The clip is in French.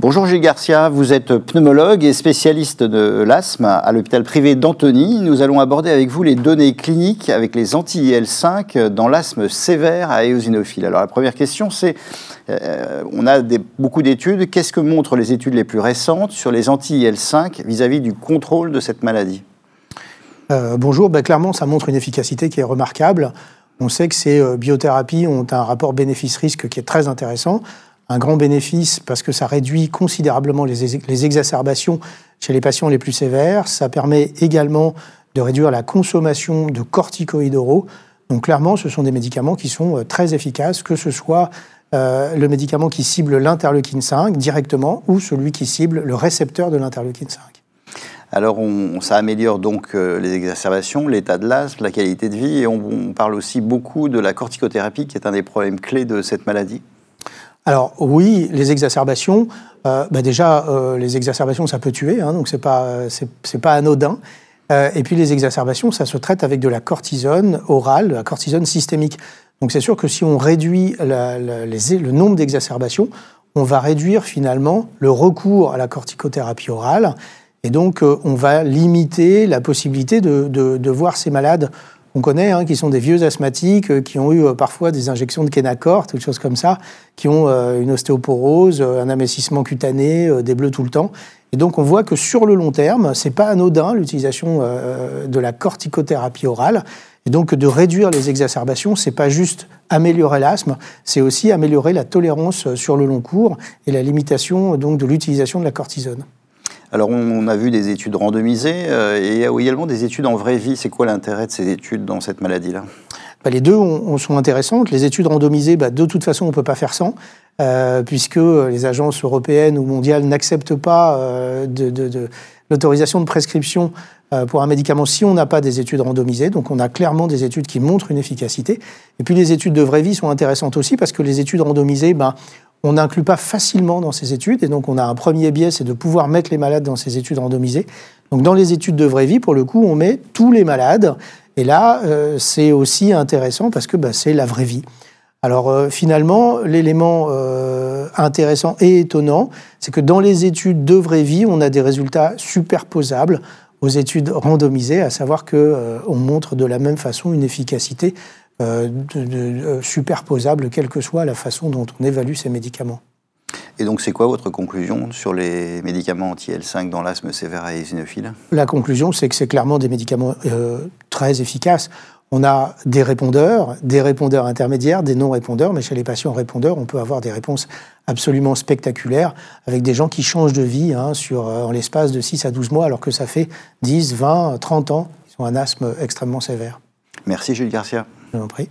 Bonjour Gilles Garcia, vous êtes pneumologue et spécialiste de l'asthme à l'hôpital privé d'Antony. Nous allons aborder avec vous les données cliniques avec les anti-IL5 dans l'asthme sévère à éosinophile. Alors la première question c'est, euh, on a beaucoup d'études, qu'est-ce que montrent les études les plus récentes sur les anti-IL5 vis-à-vis du contrôle de cette maladie? Euh, Bonjour, ben, clairement ça montre une efficacité qui est remarquable. On sait que ces euh, biothérapies ont un rapport bénéfice-risque qui est très intéressant un grand bénéfice parce que ça réduit considérablement les, exacerbations chez les patients les plus sévères. Ça permet également de réduire la consommation de corticoïdes oraux. Donc clairement, ce sont des médicaments qui sont euh, très efficaces, que ce soit euh, le médicament qui cible l'interleukine 5 directement ou celui qui cible le récepteur de l'interleukine 5. Alors, ça améliore donc euh, les exacerbations, l'état de l'asthme, la qualité de vie, et on, parle aussi beaucoup de la corticothérapie, qui est un des problèmes clés de cette maladie. Alors oui, les exacerbations, euh, bah déjà, euh, les exacerbations, ça peut tuer, hein, donc c'est pas, c'est, pas anodin. Euh, et puis les exacerbations, ça se traite avec de la cortisone orale, de la cortisone systémique. Donc c'est sûr que si on réduit le nombre d'exacerbations, on va réduire finalement le recours à la corticothérapie orale. Et donc on va limiter la possibilité de, de voir ces malades on connaît, hein, qui sont des vieux asthmatiques, euh, qui ont eu euh, parfois des injections de Kenacort, ou des choses comme ça, qui ont euh, une ostéoporose, un amincissement cutané, des bleus tout le temps. Et donc on voit que sur le long terme, c'est pas anodin l'utilisation de la corticothérapie orale. Et donc de réduire les exacerbations, c'est pas juste améliorer l'asthme, c'est aussi améliorer la tolérance sur le long cours et la limitation donc de l'utilisation de la cortisone. Alors, on a vu des études randomisées euh, et il y a également des études en vraie vie. C'est quoi l'intérêt de ces études dans cette maladie-là? Bah, les deux sont intéressantes. Les études randomisées, bah, de toute façon, on ne peut pas faire sans, euh, puisque les agences européennes ou mondiales n'acceptent pas euh, l'autorisation de prescription pour un médicament si on n'a pas des études randomisées. Donc on a clairement des études qui montrent une efficacité. Et puis les études de vraie vie sont intéressantes aussi parce que les études randomisées, ben, on n'inclut pas facilement dans ces études. Et donc, on a un premier biais, c'est de pouvoir mettre les malades dans ces études randomisées. Donc, dans les études de vraie vie, pour le coup, on met tous les malades. Et là, euh, c'est aussi intéressant parce que bah, c'est la vraie vie. Alors, euh, finalement, l'élément euh, intéressant et étonnant, c'est que dans les études de vraie vie, on a des résultats superposables aux études randomisées, à savoir qu'on montre de la même façon une efficacité euh, euh, superposable, quelle que soit la façon dont on évalue ces médicaments. Et donc, c'est quoi votre conclusion sur les médicaments anti-L5 dans l'asthme sévère et éosinophile? La conclusion, c'est que c'est clairement des médicaments euh, très efficaces. On a des répondeurs, des répondeurs intermédiaires, des non-répondeurs, mais chez les patients répondeurs, on peut avoir des réponses absolument spectaculaires avec des gens qui changent de vie hein, sur, en l'espace de 6 à 12 mois, alors que ça fait 10, 20, 30 ans qu'ils ont un asthme extrêmement sévère. Merci Jules Garcia. Je vous en prie.